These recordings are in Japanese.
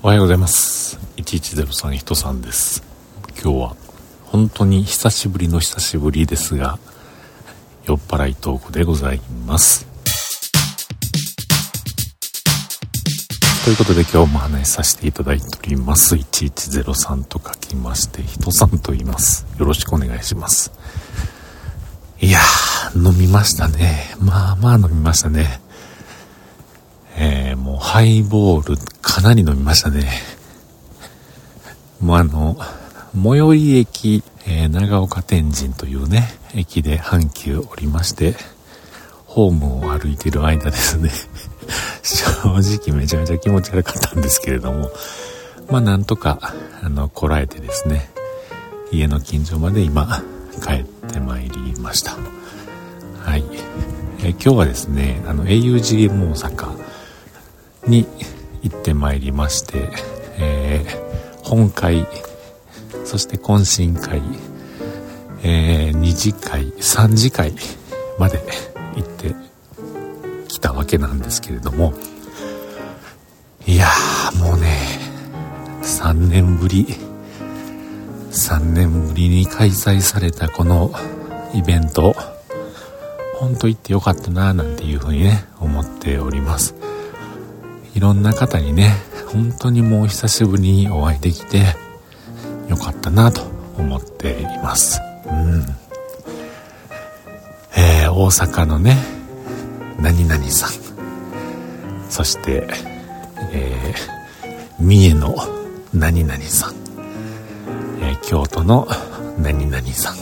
おはようございます。1103人さんです。今日は本当に久しぶりの久しぶりですが酔っ払いトークでございます。ということで今日も話させていただいております。1103と書きまして人さんと言います。よろしくお願いします。いやー飲みましたね。まあまあ飲みましたね。えー、ハイボールかなり飲みましたね。もうあの、最寄り駅、えー、長岡天神というね、駅で阪急降りまして、ホームを歩いてる間ですね、正直めちゃめちゃ気持ち悪かったんですけれども、まあなんとか、あの、こらえてですね、家の近所まで今、帰ってまいりました。はい。え、今日はですね、あの、augm 大阪、に行ってまいりまして、えー、本会、そして懇親会、えー、2次会、3次会まで行ってきたわけなんですけれども、いやーもうね、3年ぶり、3年ぶりに開催されたこのイベント、ほんと行ってよかったなぁなんていうふうにね、思っております。いろんな方にね、本当にもう久しぶりにお会いできて、よかったなと思っています。うん。えー、大阪のね、何々さん。そして、えー、三重の何々さん。えー、京都の何々さん。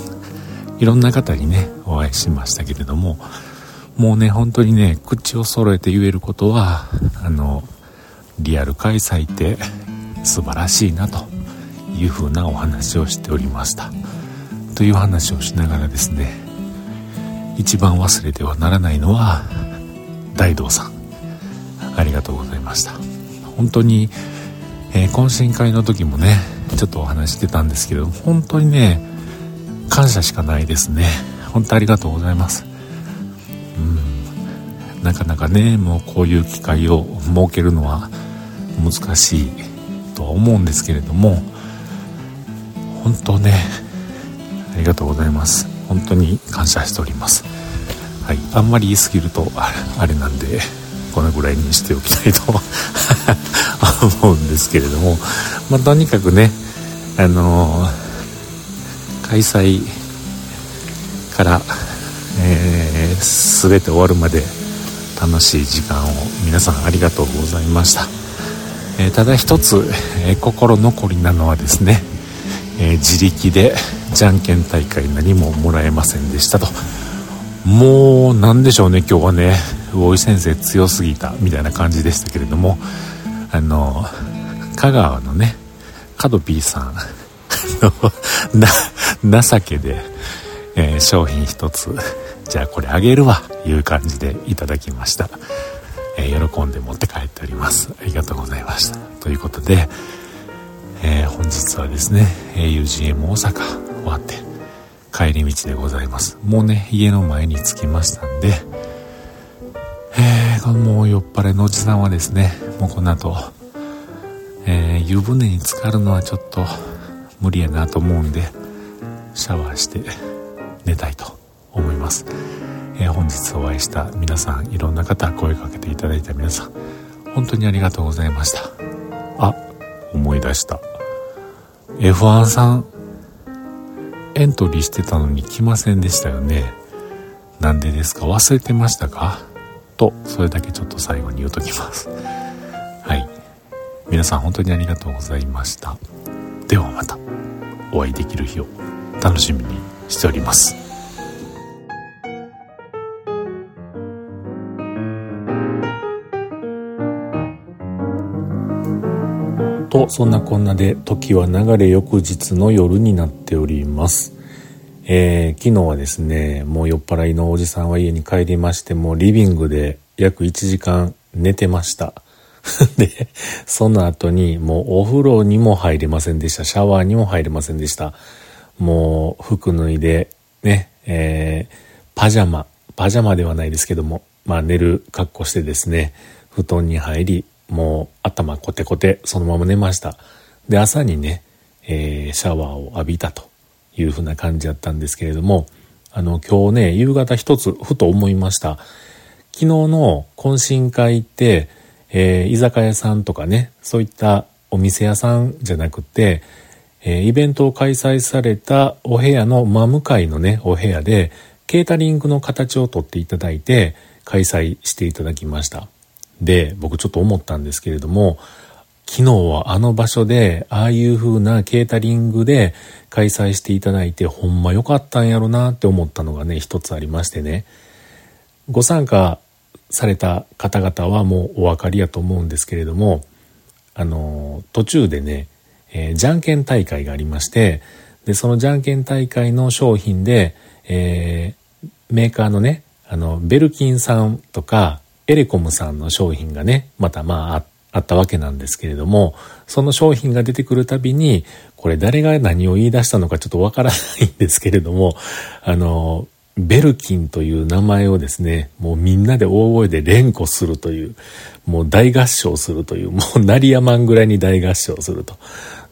いろんな方にね、お会いしましたけれども、もうね、本当にね、口を揃えて言えることは、あの、リアル開催って素晴らしいなというふうなお話をしておりました。という話をしながらですね、一番忘れてはならないのは、大道さん。ありがとうございました。本当に、えー、懇親会の時もね、ちょっとお話してたんですけど、本当にね、感謝しかないですね。本当ありがとうございます。なかなかねもうこういう機会を設けるのは難しいとは思うんですけれども本当ねありがとうございます。本当に感謝しております。はいあんまり言い過ぎるとあれなんでこのぐらいにしておきたいと 思うんですけれどもまあとにかくねあのー、開催から、えー、全て終わるまで楽しい時間を皆さんありがとうございました、えー、ただ一つ、えー、心残りなのはですね、えー、自力でじゃんけん大会何ももらえませんでしたと。もう何でしょうね今日はね。魚井先生強すぎたみたいな感じでしたけれども。あの香川のねカドピーさん。の情けで、え商品一つじゃあこれあげるわいう感じでいただきました、えー、喜んで持って帰っております。ありがとうございました。ということで、えー、本日はですね UGM 大阪終わって帰り道でございます。もうね家の前に着きましたんでえー、もう酔っ払いのおじさんはですねもうこの後、えー、湯船に浸かるのはちょっと無理やなと思うんでシャワーして寝たいと思います、えー、本日お会いした皆さんいろんな方声かけていただいた皆さん本当にありがとうございました。あ思い出した。F1 さんエントリーしてたのに来ませんでしたよね。なんでですか？忘れてましたか？とそれだけちょっと最後に言うときます。はい。皆さん本当にありがとうございました。ではまたお会いできる日を楽しみにしております。と、そんなこんなで時は流れ翌日の夜になっております。えー、昨日はですね、もう酔っ払いのおじさんは家に帰りまして、もうリビングで約1時間寝てました。で、その後にもうお風呂にも入れませんでした。シャワーにも入れませんでした。もう服脱いで、ね、えー、パジャマ、パジャマではないですけども、まあ寝る格好してですね、布団に入り、もう頭コテコテ、そのまま寝ました。で、朝にね、えー、シャワーを浴びたというふうな感じだったんですけれども、あの、今日ね、夕方一つふと思いました。昨日の懇親会って、えー、居酒屋さんとかね、そういったお店屋さんじゃなくて、えー、イベントを開催されたお部屋の真向かいのね、お部屋で、ケータリングの形をとっていただいて、開催していただきました。で、僕ちょっと思ったんですけれども、昨日はあの場所で、ああいう風なケータリングで開催していただいて、ほんま良かったんやろなって思ったのがね、一つありましてね。ご参加された方々はもうお分かりやと思うんですけれども、あの、途中でね、えー、じゃんけん大会がありまして、で、そのじゃんけん大会の商品で、えー、メーカーのね、あの、ベルキンさんとか、エレコムさんの商品がね、またまああったわけなんですけれども、その商品が出てくるたびに、これ誰が何を言い出したのかちょっとわからないんですけれども、あの、ベルキンという名前をですね、もうみんなで大声で連呼するという、もう大合唱するという、もう鳴りやまんぐらいに大合唱すると。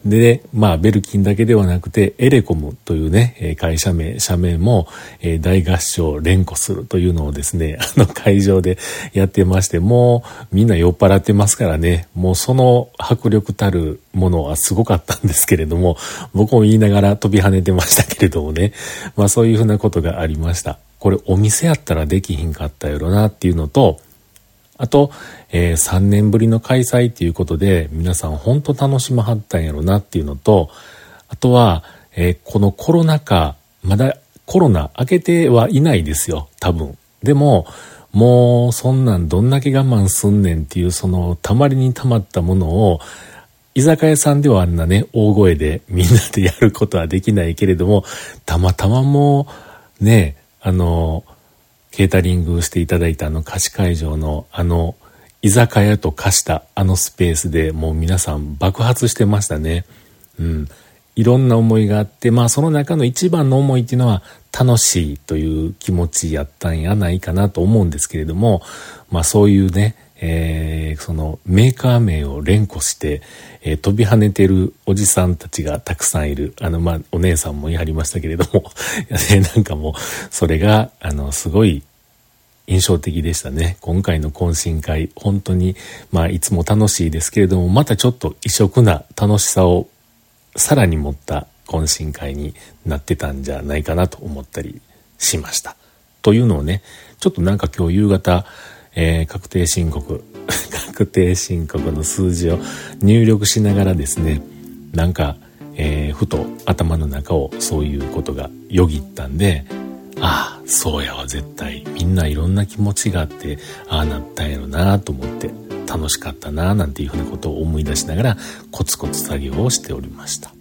で、まあ、ベルキンだけではなくて、エレコムというね、会社名、社名も、え大合唱連呼するというのをですね、あの会場でやってまして、もうみんな酔っ払ってますからね、もうその迫力たるものはすごかったんですけれども、僕も言いながら飛び跳ねてましたけれどもね、まあそういうふうなことがありました。これお店やったらできひんかったやろなっていうのと、あと、えー、3年ぶりの開催っていうことで、皆さん本当楽しまはったんやろなっていうのと、あとは、えー、このコロナ禍、まだコロナ明けてはいないですよ、多分。でも、もうそんなんどんだけ我慢すんねんっていうそのたまりにたまったものを居酒屋さんではあんなね大声でみんなでやることはできないけれどもたまたまもうねあのケータリングしていただいたあの貸し会場のあの居酒屋と化したあのスペースでもう皆さん爆発してましたね。うん。いろんな思いがあって、まあその中の一番の思いっていうのは楽しいという気持ちやったんやないかなと思うんですけれども、まあそういうね、えー、そのメーカー名を連呼して、えー、飛び跳ねてるおじさんたちがたくさんいる。あの、まあ、お姉さんも言い張りましたけれども、なんかもう、それが、あの、すごい印象的でしたね。今回の懇親会、本当に、まあ、いつも楽しいですけれども、またちょっと異色な楽しさをさらに持った懇親会になってたんじゃないかなと思ったりしました。というのをね、ちょっとなんか今日夕方、えー、確定申告、確定申告の数字を入力しながらですね、なんか、えー、ふと頭の中をそういうことがよぎったんで、ああ、そうやわ、絶対。みんないろんな気持ちがあって、ああなったんやろなと思って、楽しかったななんていうふうなことを思い出しながら、コツコツ作業をしておりました。